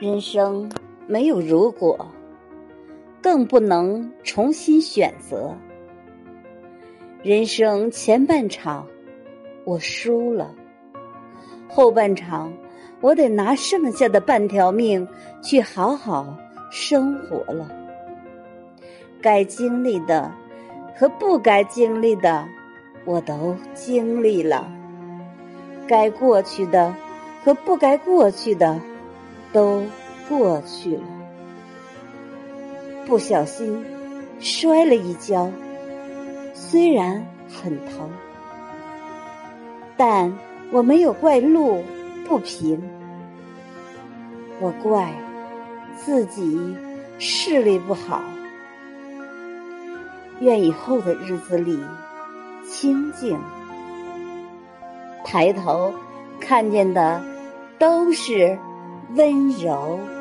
人生没有如果，更不能重新选择。人生前半场我输了，后半场我得拿剩下的半条命去好好生活了。该经历的和不该经历的，我都经历了；该过去的和不该过去的。都过去了，不小心摔了一跤，虽然很疼，但我没有怪路不平，我怪自己视力不好。愿以后的日子里清静，抬头看见的都是。温柔。